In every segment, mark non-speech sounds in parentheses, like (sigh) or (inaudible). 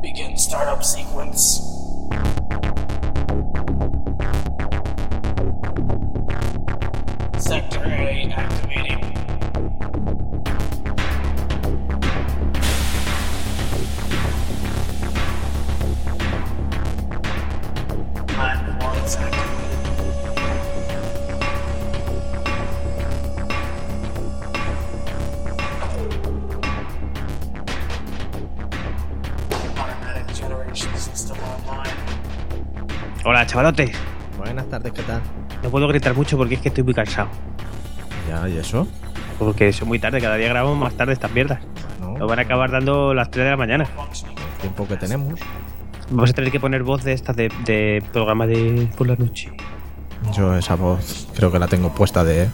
Begin startup sequence. Sector A activating. Hola, chavalotes. Buenas tardes, ¿qué tal? No puedo gritar mucho porque es que estoy muy cansado. Ya, ¿y eso? Porque es muy tarde, cada día grabamos más tarde estas mierdas. Bueno, Nos van a acabar dando las 3 de la mañana. El tiempo que tenemos. Vamos a tener que poner voz de estas de, de programa de por la noche. Yo esa voz creo que la tengo puesta de...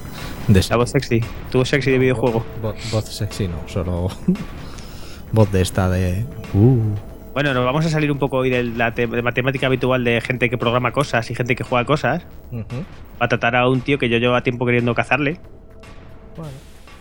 de La voz sexy. Tu sexy de videojuego. Voz, voz sexy, no, solo... (laughs) voz de esta de... Uh, Bueno, nos vamos a salir un poco hoy de la de matemática habitual de gente que programa cosas y gente que juega cosas. ujú. Para tratar a un tío que yo llevaba tiempo queriendo cazarle. Bueno,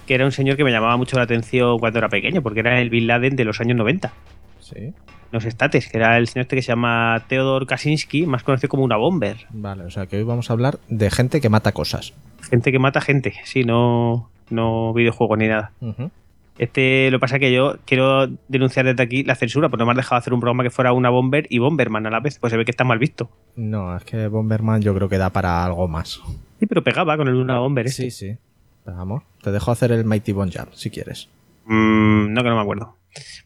Que era un señor que me llamaba mucho la atención cuando era pequeño, porque era el Bin Laden de los años 90. sí. Los estates, que era el señor este que se llama Theodor Kaczynski, más conocido como una bomber. Vale, o sea que hoy vamos a hablar de gente que mata cosas. Gente que mata gente, sí, no, no videojuego ni nada. Este, lo que pasa es que yo quiero denunciar desde aquí la censura, porque no me has dejado hacer un programa que fuera una Bomber y Bomberman a la vez, pues se ve que está mal visto. No, es que Bomberman yo creo que da para algo más. Sí, pero pegaba con el una Bomber. este. Sí, sí. Pero vamos, te dejo hacer el Mighty Bonjar, si quieres. Mm, no, que no me acuerdo.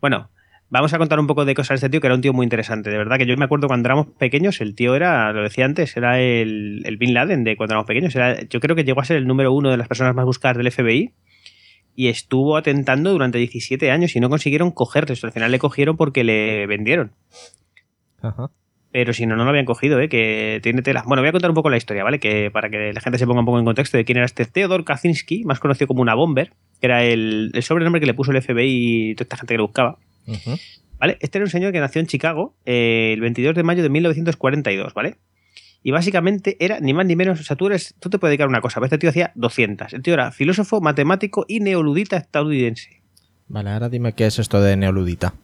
Bueno, vamos a contar un poco de cosas de este tío, que era un tío muy interesante. De verdad que yo me acuerdo cuando éramos pequeños, el tío era, lo decía antes, era el, el Bin Laden de cuando éramos pequeños. Era, yo creo que llegó a ser el número uno de las personas más buscadas del FBI y estuvo atentando durante 17 años y no consiguieron cogerle. Al final le cogieron porque le vendieron. Ajá. Pero si no, no lo habían cogido, ¿eh? que tiene tela. Bueno, voy a contar un poco la historia, ¿vale? Que para que la gente se ponga un poco en contexto de quién era este Theodor Kaczynski, más conocido como una bomber, que era el, el sobrenombre que le puso el FBI y toda esta gente que lo buscaba. ¿Vale? Este era un señor que nació en Chicago eh, el 22 de mayo de 1942, ¿vale? Y básicamente era ni más ni menos, o sea, tú, eres, tú te puedes dedicar a una cosa, pero este tío hacía 200. El tío era filósofo, matemático y neoludita estadounidense. Vale, ahora dime qué es esto de neoludita.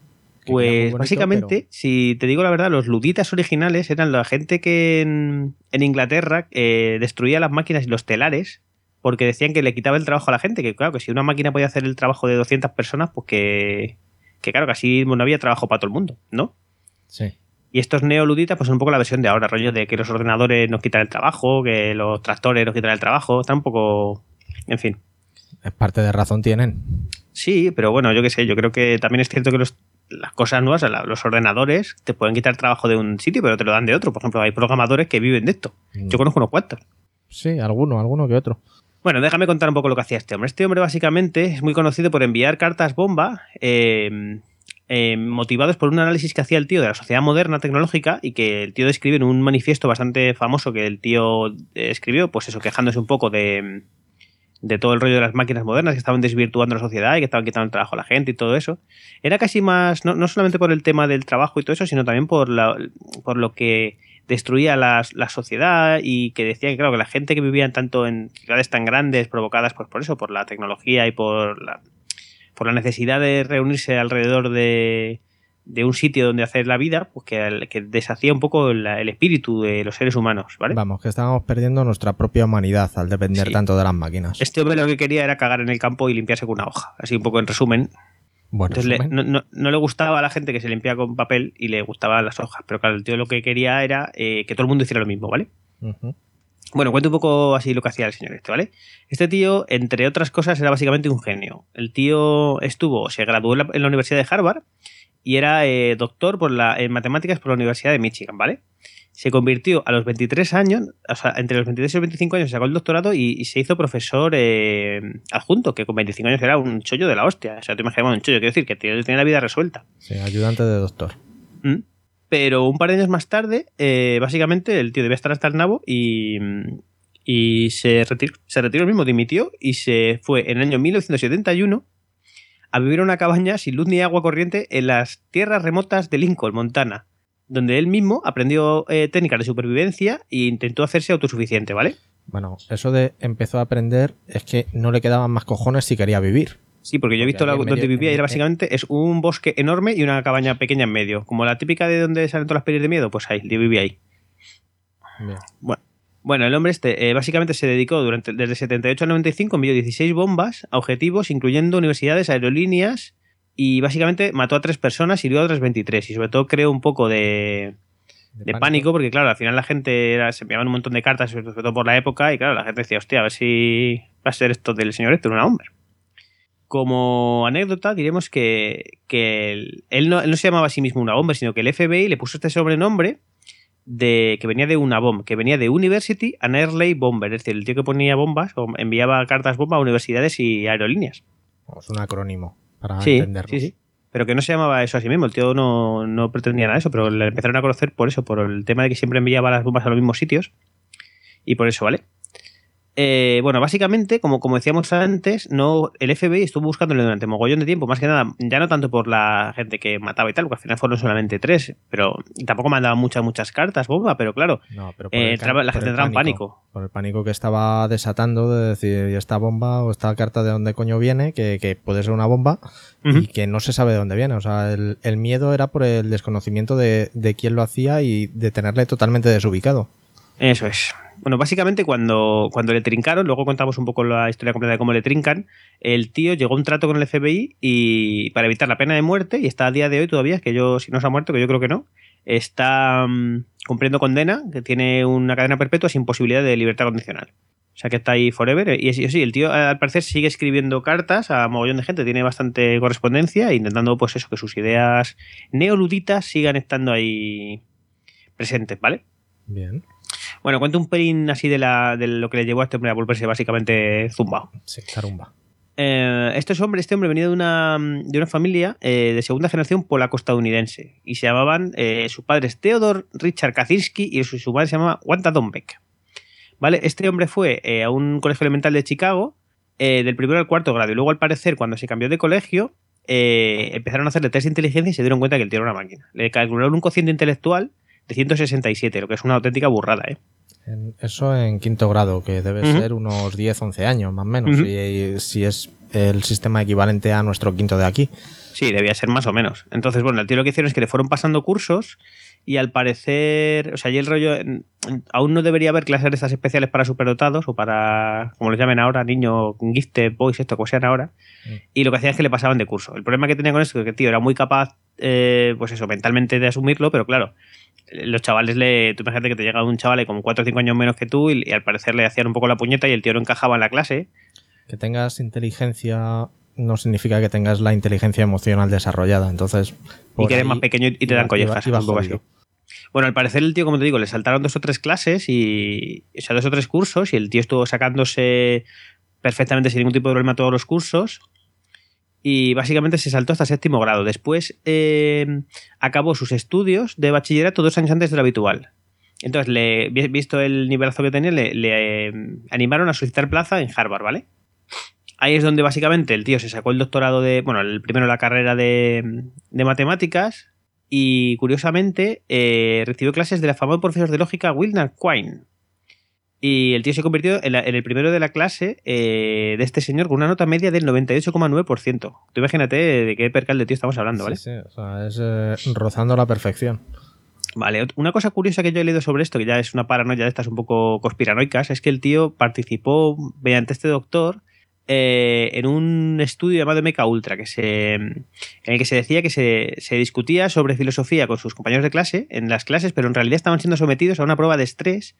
Que Pues bonito, básicamente, pero- si te digo la verdad, los luditas originales eran la gente que en, en Inglaterra eh, destruía las máquinas y los telares porque decían que le quitaba el trabajo a la gente, que claro, que si una máquina podía hacer el trabajo de 200 personas, pues que, que claro, que así no había trabajo para todo el mundo, ¿no? Sí. Y estos neoluditas, pues son un poco la versión de ahora, rollo de que los ordenadores nos quitan el trabajo, que los tractores nos quitan el trabajo, está un poco... En fin. Es parte de razón tienen. Sí, pero bueno, yo qué sé, yo creo que también es cierto que los- las cosas nuevas, los ordenadores, te pueden quitar trabajo de un sitio, pero te lo dan de otro. Por ejemplo, hay programadores que viven de esto. Yo conozco unos cuantos. Sí, alguno, alguno que otro. Bueno, déjame contar un poco lo que hacía este hombre. Este hombre básicamente es muy conocido por enviar cartas bomba eh, eh, motivados por un análisis que hacía el tío de la sociedad moderna tecnológica y que el tío describe en un manifiesto bastante famoso que el tío eh, escribió, pues eso, quejándose un poco de, todo el rollo de las máquinas modernas que estaban desvirtuando la sociedad y que estaban quitando el trabajo a la gente y todo eso. Era casi más, no, no solamente por el tema del trabajo y todo eso, sino también por, por lo que destruía la sociedad y que decía que, claro, que la gente que vivía tanto en ciudades tan grandes provocadas pues, por eso, por la tecnología y por la, por la necesidad de reunirse alrededor de, de un sitio donde hacer la vida, pues que, deshacía un poco la- el espíritu de los seres humanos, ¿vale? Vamos, que estábamos perdiendo nuestra propia humanidad al depender Sí. tanto de las máquinas. Este hombre lo que quería era cagar en el campo y limpiarse con una hoja, así un poco en resumen. Bueno, Entonces le- no, no- no le gustaba a la gente que se limpiaba con papel y le gustaban las hojas, pero claro, el tío lo que quería era eh, que todo el mundo hiciera lo mismo, ¿vale? Bueno, cuento un poco así lo que hacía el señor este, ¿vale? Este tío, entre otras cosas, era básicamente un genio. El tío estuvo, se graduó en la, en la Universidad de Harvard y era eh, doctor por la, en matemáticas por la Universidad de Michigan, ¿vale? Se convirtió a los 23 años, o sea, entre los 23 y los 25 años sacó el doctorado y, y se hizo profesor eh, adjunto, que con 25 años era un chollo de la hostia. O sea, te imaginas un chollo, quiero decir, que tenía la vida resuelta. Sí, ayudante de doctor. Mm. Pero un par de años más tarde, eh, básicamente el tío debía estar hasta el nabo y, y se, retiró, se retiró el mismo, dimitió y se fue en el año 1971 a vivir en una cabaña sin luz ni agua corriente en las tierras remotas de Lincoln, Montana, donde él mismo aprendió eh, técnicas de supervivencia e intentó hacerse autosuficiente, ¿vale? Bueno, eso de empezó a aprender es que no le quedaban más cojones si quería vivir. Sí, porque yo he visto la- en donde medio- vivía y era básicamente es un bosque enorme y una cabaña pequeña en medio. Como la típica de donde salen todas las pelis de miedo, pues ahí, yo vivía ahí. Bien. Bueno, bueno el hombre este eh, básicamente se dedicó durante, desde 78 al 95, envió 16 bombas a objetivos, incluyendo universidades, aerolíneas, y básicamente mató a tres personas y hirió a otras 23. Y sobre todo creó un poco de, de pánico, porque claro, al final la gente era- se enviaban un montón de cartas, sobre todo por la época, y claro, la gente decía, hostia, a ver si va a ser esto del señor Héctor, una hombre. Como anécdota, diremos que, que él, no, él no se llamaba a sí mismo una bomba, sino que el FBI le puso este sobrenombre de que venía de una bomba, que venía de University and Airlay Bomber, es decir, el tío que ponía bombas o enviaba cartas bomba a universidades y aerolíneas. Es un acrónimo para Sí, entenderlo. sí, sí. Pero que no se llamaba eso a sí mismo, el tío no, no pretendía nada de eso, pero le empezaron a conocer por eso, por el tema de que siempre enviaba las bombas a los mismos sitios. Y por eso, ¿vale? Eh, bueno, básicamente, como, como decíamos antes, no, el FBI estuvo buscándole durante mogollón de tiempo, más que nada, ya no tanto por la gente que mataba y tal, porque al final fueron solamente tres, pero tampoco mandaban muchas, muchas cartas, bomba, pero claro, No, pero eh, la gente entraba en pánico. Por el pánico que estaba desatando de decir, ¿y esta bomba o esta carta de dónde coño viene? Que, que puede ser una bomba y que no se sabe de dónde viene. O sea, el, el miedo era por el desconocimiento de, de quién lo hacía y de tenerle totalmente desubicado. Eso es. Bueno, básicamente cuando, cuando le trincaron, luego contamos un poco la historia completa de cómo le trincan, el tío llegó a un trato con el FBI y para evitar la pena de muerte, y está a día de hoy todavía, que yo, si no se ha muerto, que yo creo que no, está mm, cumpliendo condena, que tiene una cadena perpetua sin posibilidad de libertad condicional. O sea que está ahí forever. Y sí, el tío al parecer sigue escribiendo cartas a mogollón de gente, tiene bastante correspondencia, intentando pues eso, que sus ideas neoluditas sigan estando ahí presentes, ¿vale? Bien. Bueno, cuento un pelín así de, la, de lo que le llevó a este hombre a volverse básicamente zumbao. Sí, carumba. Eh, este hombre, este hombre venía de una, de una familia eh, de segunda generación polaco-estadounidense y se llamaban, eh, sus padres Theodor Richard Kaczynski y su, su madre se llamaba Wanda Dombeck. ¿Vale? Este hombre fue eh, a un colegio elemental de Chicago eh, del primero al cuarto grado y luego al parecer cuando se cambió de colegio empezaron a hacerle test de inteligencia y se dieron cuenta que el tío era una máquina. Le calcularon un cociente intelectual de 167, lo que es una auténtica burrada, ¿eh? En- eso en quinto grado, que debe ser unos 10, 11 años, más o menos, si, si es el sistema equivalente a nuestro quinto de aquí. Sí, debía ser más o menos. Entonces, bueno, el tío lo que hicieron es que le fueron pasando cursos y al parecer, o sea, y el rollo, aún no debería haber clases de estas especiales para superdotados o para, como les llamen ahora, niños, gifted boys, esto, como sean ahora. Mm. Y lo que hacían es que le pasaban de curso. El problema que tenía con esto es que el tío era muy capaz, eh, pues eso, mentalmente de asumirlo, pero claro, los chavales le, tú imagínate que te llega un chaval con 4 o 5 años menos que tú y, y al parecer le hacían un poco la puñeta y el tío no encajaba en la clase. Que tengas inteligencia no significa que tengas la inteligencia emocional desarrollada. Entonces, y que eres más pequeño y te iba- dan collejas. iba- iba un poco así. jodido. Bueno, al parecer el tío, como te digo, le saltaron dos o tres clases y. O sea, dos o tres cursos y el tío estuvo sacándose perfectamente sin ningún tipo de problema todos los cursos. Y básicamente se saltó hasta séptimo grado. Después eh, acabó sus estudios de bachillerato dos años antes de lo habitual. Entonces, le, vi- visto el nivelazo que tenía, le, eh, animaron a solicitar plaza en Harvard, ¿vale? Ahí es donde básicamente el tío se sacó el doctorado de. Bueno, el primero la carrera de, de matemáticas. Y curiosamente eh, recibió clases de la famoso profesor de lógica Wilner Quine. Y el tío se convirtió en, la- en el primero de la clase eh, de este señor con una nota media del 98,9%. Tú imagínate de qué percal de tío estamos hablando, ¿vale? Sí, sí, o sea, es eh, rozando la perfección. Vale, una cosa curiosa que yo he leído sobre esto, que ya es una paranoia de estas un poco conspiranoicas, es que el tío participó mediante este doctor eh, en un estudio llamado Meca Ultra, que se, en el que se decía que se, se discutía sobre filosofía con sus compañeros de clase en las clases, pero en realidad estaban siendo sometidos a una prueba de estrés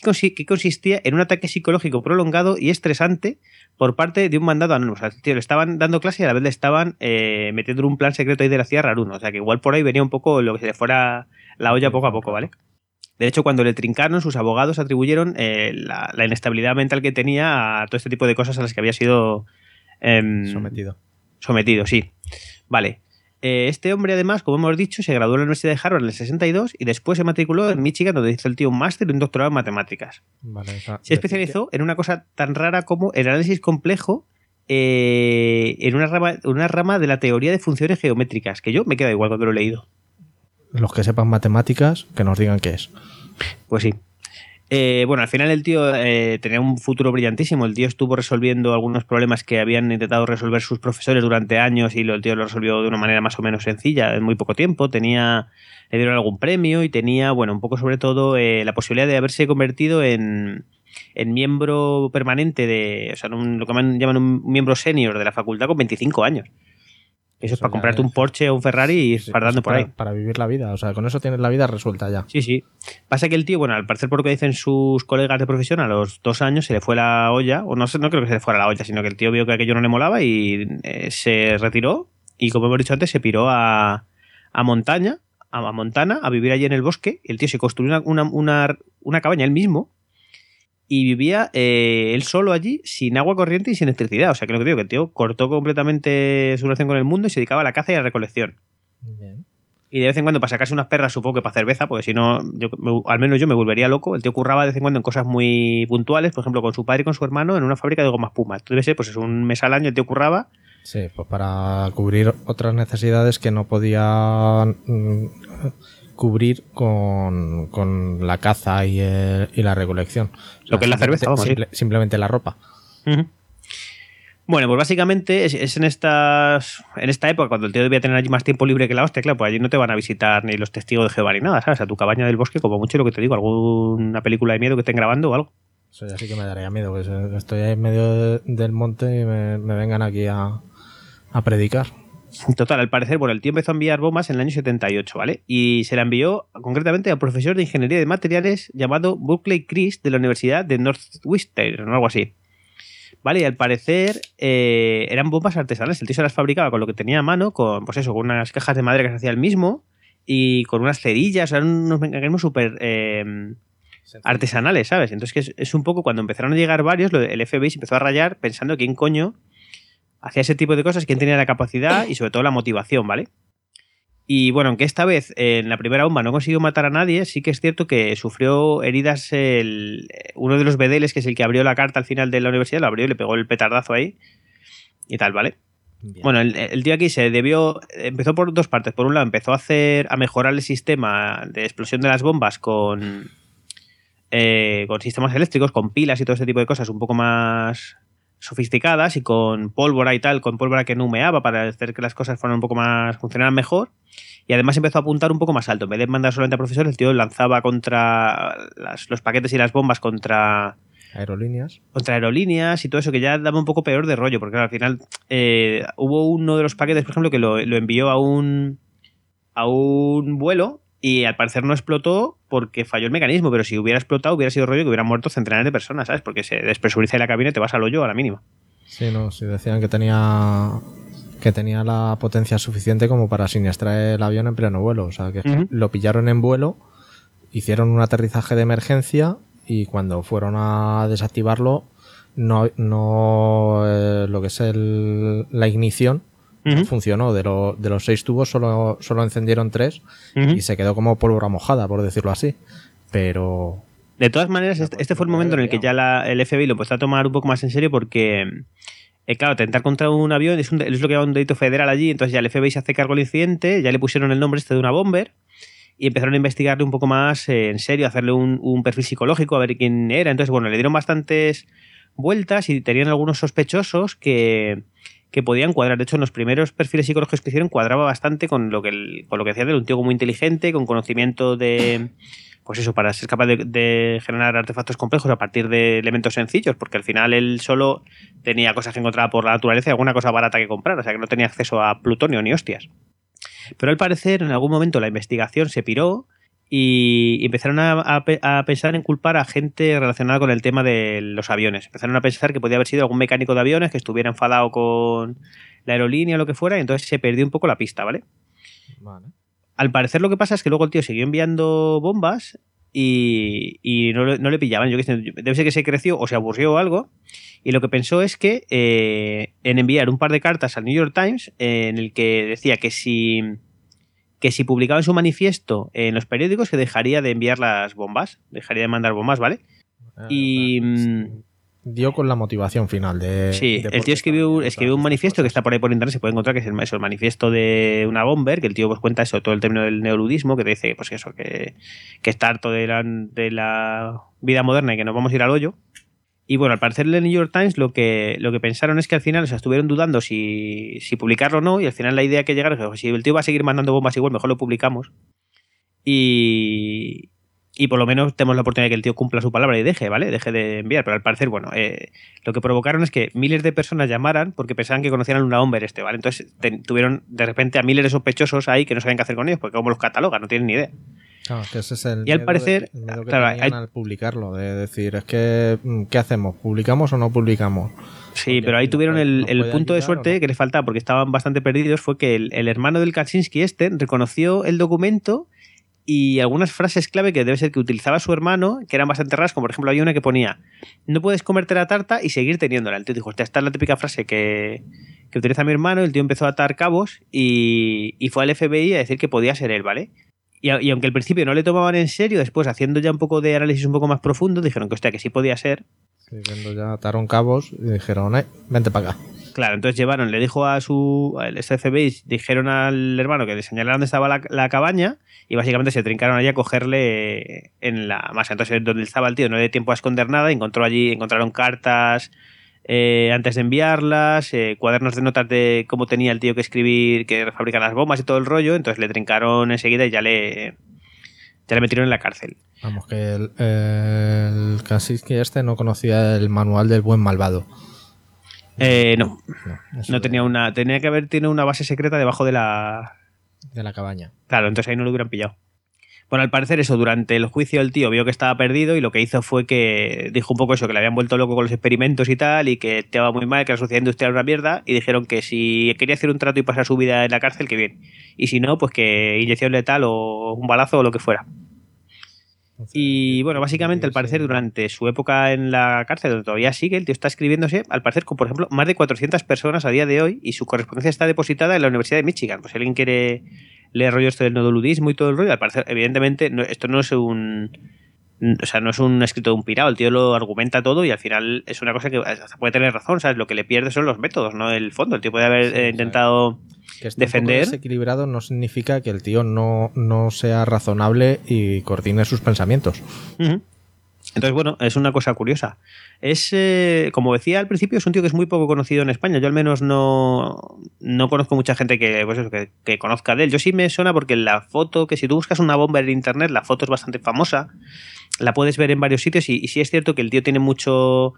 que, consi- que consistía en un ataque psicológico prolongado y estresante por parte de un mandado anónimo. O sea, tío le estaban dando clase y a la vez le estaban eh, metiendo en un plan secreto ahí de la CIA raruno. O sea, que igual por ahí venía un poco lo que se le fuera la olla poco a poco, ¿vale? De hecho, cuando le trincaron, sus abogados atribuyeron eh, la, la inestabilidad mental que tenía a todo este tipo de cosas a las que había sido em, Sometido. sometido, sí. Vale. Eh, este hombre, además, como hemos dicho, se graduó en la Universidad de Harvard en el 62 y después se matriculó en Michigan, donde hizo el tío un máster y un doctorado en matemáticas. Vale, Se especializó en una cosa tan rara como el análisis complejo eh, en una rama, una rama de la teoría de funciones geométricas, que yo me queda igual cuando lo he leído. Los que sepan matemáticas, que nos digan qué es. Pues sí. Eh, bueno, al final el tío eh, tenía un futuro brillantísimo. El tío estuvo resolviendo algunos problemas que habían intentado resolver sus profesores durante años y el tío lo resolvió de una manera más o menos sencilla, en muy poco tiempo. Tenía, le dieron algún premio y tenía, bueno, un poco sobre todo eh, la posibilidad de haberse convertido en, en miembro permanente de, o sea, un- lo que llaman un miembro senior de la facultad con 25 años. Eso es para comprarte un Porsche o un Ferrari y ir Sí, fardando por para, ahí. Para vivir la vida. O sea, con eso tienes la vida resuelta ya. Sí, sí. Pasa que el tío, bueno, al parecer por lo que dicen sus colegas de profesión, a los dos años se le fue la olla, o no sé, no creo que se le fuera la olla, sino que el tío vio que aquello no le molaba y eh, se retiró y como hemos dicho antes, se piró a, a montaña, a, a Montana, a vivir allí en el bosque. Y el tío se construyó una, una, una- una cabaña él mismo y vivía eh, él solo allí sin agua corriente y sin electricidad. O sea, que lo que digo, que el tío cortó completamente su relación con el mundo y se dedicaba a la caza y a la recolección. Bien. Y de vez en cuando para sacarse unas perras, supongo que para cerveza, porque si no, yo, me- al menos yo me volvería loco. El tío curraba de vez en cuando en cosas muy puntuales, por ejemplo, con su padre y con su hermano en una fábrica de gomas Puma. Esto debe ser, pues es un mes al año, el tío curraba. Sí, pues para cubrir otras necesidades que no podía mm, cubrir con, con la caza y, el- y la recolección. O Lo que es la cerveza, vamos, simple- simplemente la ropa. Bueno, pues básicamente es, es en estas en esta época cuando el tío debía tener allí más tiempo libre que la hostia, claro, pues allí no te van a visitar ni los testigos de Jehová ni nada, ¿sabes? A tu cabaña del bosque, como mucho lo que te digo, alguna película de miedo que estén grabando o algo. Eso ya sí que me daría miedo, que se- estoy ahí en medio de- del monte y me, me vengan aquí a, a predicar. Total, al parecer, bueno, el tío empezó a enviar bombas en el año 78, ¿vale? Y se la envió concretamente a un profesor de ingeniería de materiales llamado Buckley Chris de la Universidad de Northwestern o algo así. ¿Vale? Y al parecer eh, eran bombas artesanales. El tío se las fabricaba con lo que tenía a mano, con, pues eso, con unas cajas de madera que se hacía él mismo y con unas cerillas, eran unos mecanismos súper eh, artesanales, ¿sabes? Entonces que es, es un poco cuando empezaron a llegar varios, el FBI se empezó a rayar pensando quién coño hacía ese tipo de cosas, quién tenía la capacidad y sobre todo la motivación, ¿vale? Y bueno, aunque esta vez eh, en la primera bomba no consiguió matar a nadie, sí que es cierto que sufrió heridas el, uno de los bedeles, que es el que abrió la carta al final de la universidad, lo abrió y le pegó el petardazo ahí y tal, ¿vale? Bien. Bueno, el, el tío aquí se debió. Empezó por dos partes. Por un lado, empezó a hacer. a mejorar el sistema de explosión de las bombas con. eh, con sistemas eléctricos, con pilas y todo ese tipo de cosas un poco más sofisticadas y con pólvora y tal, con pólvora que no humeaba para hacer que las cosas fueran un poco más. funcionaran mejor. Y además empezó a apuntar un poco más alto. En vez de mandar solamente a profesores, el tío lanzaba contra las- los paquetes y las bombas contra Aerolíneas. contra aerolíneas y todo eso que ya daba un poco peor de rollo, porque claro, al final eh, hubo uno de los paquetes, por ejemplo, que lo, lo envió a un a un vuelo y al parecer no explotó porque falló el mecanismo, pero si hubiera explotado hubiera sido rollo que hubieran muerto centenares de personas, ¿sabes? Porque se despresuriza la cabina y te vas al hoyo a la mínima. Sí, no, sí decían que tenía que tenía la potencia suficiente como para siniestrar el avión en pleno vuelo. O sea, que lo pillaron en vuelo, hicieron un aterrizaje de emergencia y cuando fueron a desactivarlo, no, no eh, lo que es el- la ignición Funcionó. De, lo- de los seis tubos solo, solo encendieron tres ujú. y se quedó como pólvora mojada, por decirlo así. Pero De todas maneras, este, este fue el momento en el que ya la- el FBI lo empezó a tomar un poco más en serio porque, eh, claro, atentar contra un avión es, un- es lo que llaman un delito federal allí, entonces ya el FBI se hace cargo del incidente, ya le pusieron el nombre este de una bomber y empezaron a investigarle un poco más eh, en serio, a hacerle un, un perfil psicológico, a ver quién era. Entonces, bueno, le dieron bastantes vueltas y tenían algunos sospechosos que, que podían cuadrar. De hecho, en los primeros perfiles psicológicos que hicieron cuadraba bastante con lo que, el- con lo que decía de un tío muy inteligente, con conocimiento de pues eso, para ser capaz de, de generar artefactos complejos a partir de elementos sencillos, porque al final él solo tenía cosas que encontraba por la naturaleza y alguna cosa barata que comprar, o sea que no tenía acceso a plutonio ni hostias. Pero al parecer, en algún momento la investigación se piró y empezaron a, a pe- a pensar en culpar a gente relacionada con el tema de los aviones. Empezaron a pensar que podía haber sido algún mecánico de aviones que estuviera enfadado con la aerolínea o lo que fuera, y entonces se perdió un poco la pista, ¿vale? Vale. Al parecer lo que pasa es que luego el tío siguió enviando bombas y, y no, le- no le pillaban. Yo debe ser que se creció o se aburrió o algo. Y lo que pensó es que eh, en enviar un par de cartas al New York Times eh, en el que decía que si que si publicaba su manifiesto en los periódicos que dejaría de enviar las bombas, dejaría de mandar bombas, ¿vale? Eh, Y sea, mm, dio con la motivación final de. Sí, de el tío escribió, escribió un manifiesto que está por ahí por internet, se puede encontrar, que es el, eso, el manifiesto de una bomber, que el tío pues cuenta eso, todo el término del neoludismo, que te dice pues eso, que, que está harto de la, de la vida moderna y que nos vamos a ir al hoyo. Y bueno, al parecer el New York Times lo que, lo que pensaron es que al final o sea, estuvieron dudando si, si publicarlo o no, y al final la idea que llegaron es que si el tío va a seguir mandando bombas igual, mejor lo publicamos. Y, y por lo menos tenemos la oportunidad de que el tío cumpla su palabra y deje, ¿vale? Deje de enviar. Pero al parecer, bueno, eh, lo que provocaron es que miles de personas llamaran porque pensaban que conocían a una Bomber este, ¿vale? Entonces tuvieron de repente a miles de sospechosos ahí que no sabían qué hacer con ellos, porque como los catalogan, no tienen ni idea. Claro, que ese es el Y al parecer, de- el miedo que claro, hay- al publicarlo, de decir, es que, mm, ¿qué hacemos? ¿Publicamos o no publicamos? Sí, Porque pero ahí tuvieron el, el punto de suerte no. que les faltaba porque estaban bastante perdidos fue que el, el hermano del Kaczynski este reconoció el documento y algunas frases clave que debe ser que utilizaba su hermano, que eran bastante raras, como por ejemplo había una que ponía, no puedes comerte la tarta y seguir teniéndola. El tío dijo, "Hostia, esta es la típica frase que, que utiliza mi hermano, el tío empezó a atar cabos y, y fue al FBI a decir que podía ser él, ¿vale? Y, a- y aunque al principio no le tomaban en serio, después haciendo ya un poco de análisis un poco más profundo, dijeron que hostia, que sí podía ser. Sí, ya ataron cabos y dijeron, eh, vente para acá. Claro, entonces llevaron, le dijo a su al este FBI, dijeron al hermano que le señalara dónde estaba la, la cabaña y básicamente se trincaron allí a cogerle en la masa. Entonces, donde estaba el tío no le dio tiempo a esconder nada, encontró allí, encontraron cartas eh, antes de enviarlas, eh, cuadernos de notas de cómo tenía el tío que escribir, que fabricar las bombas y todo el rollo, entonces le trincaron enseguida y ya le, ya le metieron en la cárcel. Vamos, que el, el Kaczynski este no conocía el manual del buen malvado. Eh, no, No, tenía una, tenía que haber tenido una base secreta debajo de la, de la cabaña. Claro, entonces ahí no lo hubieran pillado. Bueno, al parecer eso, durante el juicio el tío vio que estaba perdido y lo que hizo fue que dijo un poco eso, que le habían vuelto loco con los experimentos y tal, y que estaba muy mal, que la sociedad industrial era una mierda, y dijeron que si quería hacer un trato y pasar su vida en la cárcel, que bien. Y si no, pues que inyección letal o un balazo o lo que fuera. Y bueno, básicamente al parecer durante su época en la cárcel, donde todavía sigue, el tío está escribiéndose, al parecer con, por ejemplo, más de 400 personas a día de hoy y su correspondencia está depositada en la Universidad de Michigan. Pues si alguien quiere leer rollo esto del nodoludismo y todo el rollo, al parecer, evidentemente, no- esto no es un... O sea, no es un escrito de un pirado, el tío lo argumenta todo y al final es una cosa que puede tener razón, ¿sabes? Lo que le pierde son los métodos, no el fondo. El tío puede haber Sí, eh, intentado... que esté defender. desequilibrado no significa que el tío no, no sea razonable y coordine sus pensamientos. Entonces, bueno, es una cosa curiosa. Es, eh, como decía al principio, es un tío que es muy poco conocido en España. Yo al menos no, no conozco mucha gente que, pues eso, que, que conozca de él. Yo sí me suena porque la foto, que si tú buscas una bomba en internet, la foto es bastante famosa. La puedes ver en varios sitios y, y sí es cierto que el tío tiene mucho...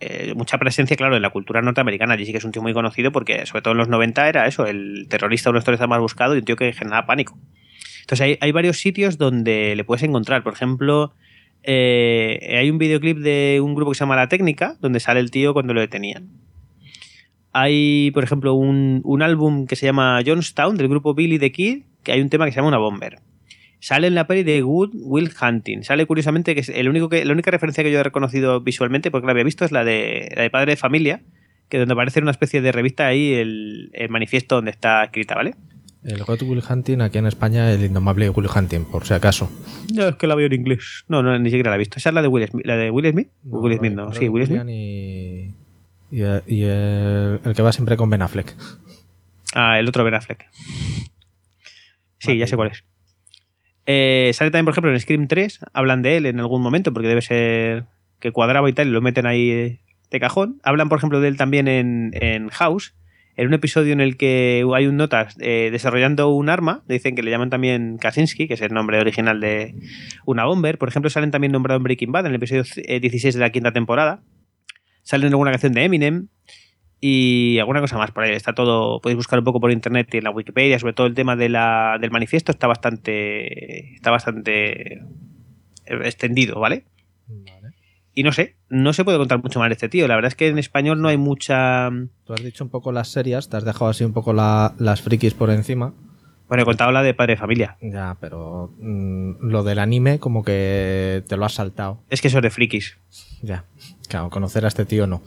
eh, mucha presencia, claro, en la cultura norteamericana. Allí sí que es un tío muy conocido porque, sobre todo en los 90, era eso, el terrorista o los terroristas más buscado y un tío que generaba pánico. Entonces hay, varios sitios donde le puedes encontrar. Por ejemplo, eh, hay un videoclip de un grupo que se llama La Técnica, donde sale el tío cuando lo detenían. Hay, por ejemplo, un, un álbum que se llama Johnstown, del grupo Billy the Kid, que hay un tema que se llama Una Bomber. Sale en la peli de Good Will Hunting. Sale curiosamente que es el único que, la única referencia que yo he reconocido visualmente, porque la había visto, es la de, la de Padre de Familia, que donde aparece en una especie de revista ahí el, el manifiesto donde está escrita, ¿vale? El God Will Hunting, aquí en España, el indomable Will Hunting, por si acaso. No, es que la veo en inglés. No, no, ni siquiera la he visto. ¿Esa es la de Will Smith? ¿La de Will Smith? Will Smith, no. Sí, Will Smith. Y, y, y el, el que va siempre con Ben Affleck. Ah, el otro Ben Affleck. Sí, ya sé cuál es. Eh, sale también, por ejemplo, en Scream 3. Hablan de él en algún momento porque debe ser que cuadraba y tal y lo meten ahí eh, de cajón. Hablan, por ejemplo, de él también en, en House. En un episodio en el que hay un notas eh, desarrollando un arma, dicen que le llaman también Kaczynski, que es el nombre original de una bomber. Por ejemplo, salen también nombrados en Breaking Bad, en el episodio eh, 16 de la quinta temporada. Salen en alguna canción de Eminem y alguna cosa más por ahí. Está todo, podéis buscar un poco por internet y en la Wikipedia, sobre todo el tema de la, del manifiesto está bastante, está bastante extendido, ¿vale? Y no sé, no se puede contar mucho más de este tío. La verdad es que en español no hay mucha. Tú has dicho un poco las serias, te has dejado así un poco la- las frikis por encima. Bueno, he contado la de padre de familia. Ya, pero mm, lo del anime como que te lo has saltado. Es que eso es de frikis. Ya, claro, conocer a este tío no.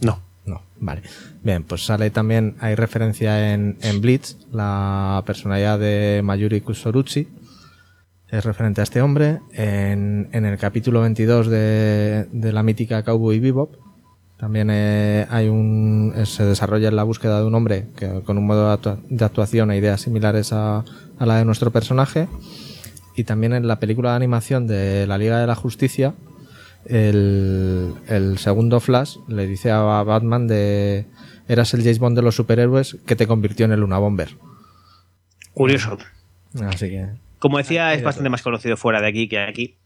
No. No, vale. Bien, pues sale también, hay referencia en, en Blitz, la personalidad de Mayuri Kusoruchi. Es referente a este hombre. En, en el capítulo 22 de, de la mítica Cowboy Bebop, también eh, hay un, eh, se desarrolla la búsqueda de un hombre que, con un modo de actuación e ideas similares a, a la de nuestro personaje. Y también en la película de animación de la Liga de la Justicia, el, el segundo Flash le dice a Batman de eras el James Bond de los superhéroes que te convirtió en el Luna Bomber. Curioso. Así que Como decía, es bastante más conocido fuera de aquí que aquí.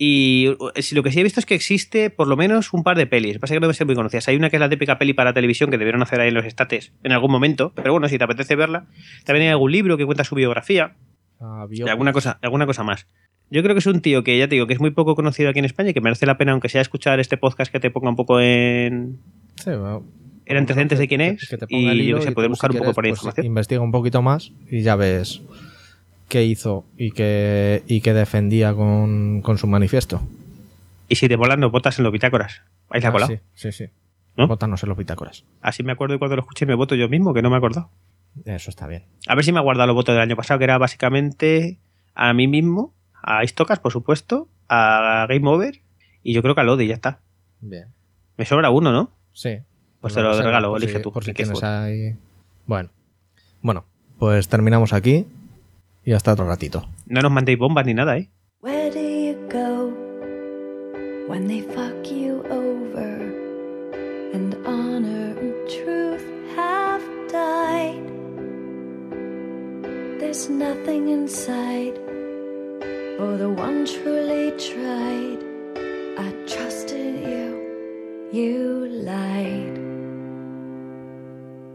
Y eh, lo que sí he visto es que existe por lo menos un par de pelis. Pasa que no deben ser muy conocidas. Hay una que es la típica peli para televisión que debieron hacer ahí en los estates en algún momento. Pero bueno, si te apetece verla. También hay algún libro que cuenta su biografía. ah, Y alguna cosa, alguna cosa más. Yo creo que es un tío que ya te digo que es muy poco conocido aquí en España y que merece la pena, aunque sea escuchar este podcast que te ponga un poco en, Sí, bueno, en antecedentes de quién es. que te ponga el y yo que sé, poder buscar si un poco quieres, por ahí pues, información. Investiga un poquito más y ya ves qué hizo y qué, y qué defendía con, con su manifiesto. Y si te volan, los botas en los bitácoras. Ahí la Ah, colado. sí, sí, sí. ¿No? Bótanos en los bitácoras. Así me acuerdo y cuando lo escuché me voto yo mismo, que no me acuerdo. Eso está bien. A ver si me ha guardado los votos del año pasado, que era básicamente a mí mismo, a Istocas, por supuesto, a Game Over y yo creo que a Lodi, ya está. Bien. Me sobra uno, ¿no? Sí. Pues te lo regalo, por elige si- tú, Por si ¿qué quieres tienes ahí. Bueno. Bueno, pues terminamos aquí y hasta otro ratito. No nos mandéis bombas ni nada, ¿eh? Where do you go when they fuck you over and honor and truth have died? There's nothing inside For the one truly tried. I trusted you, you lied.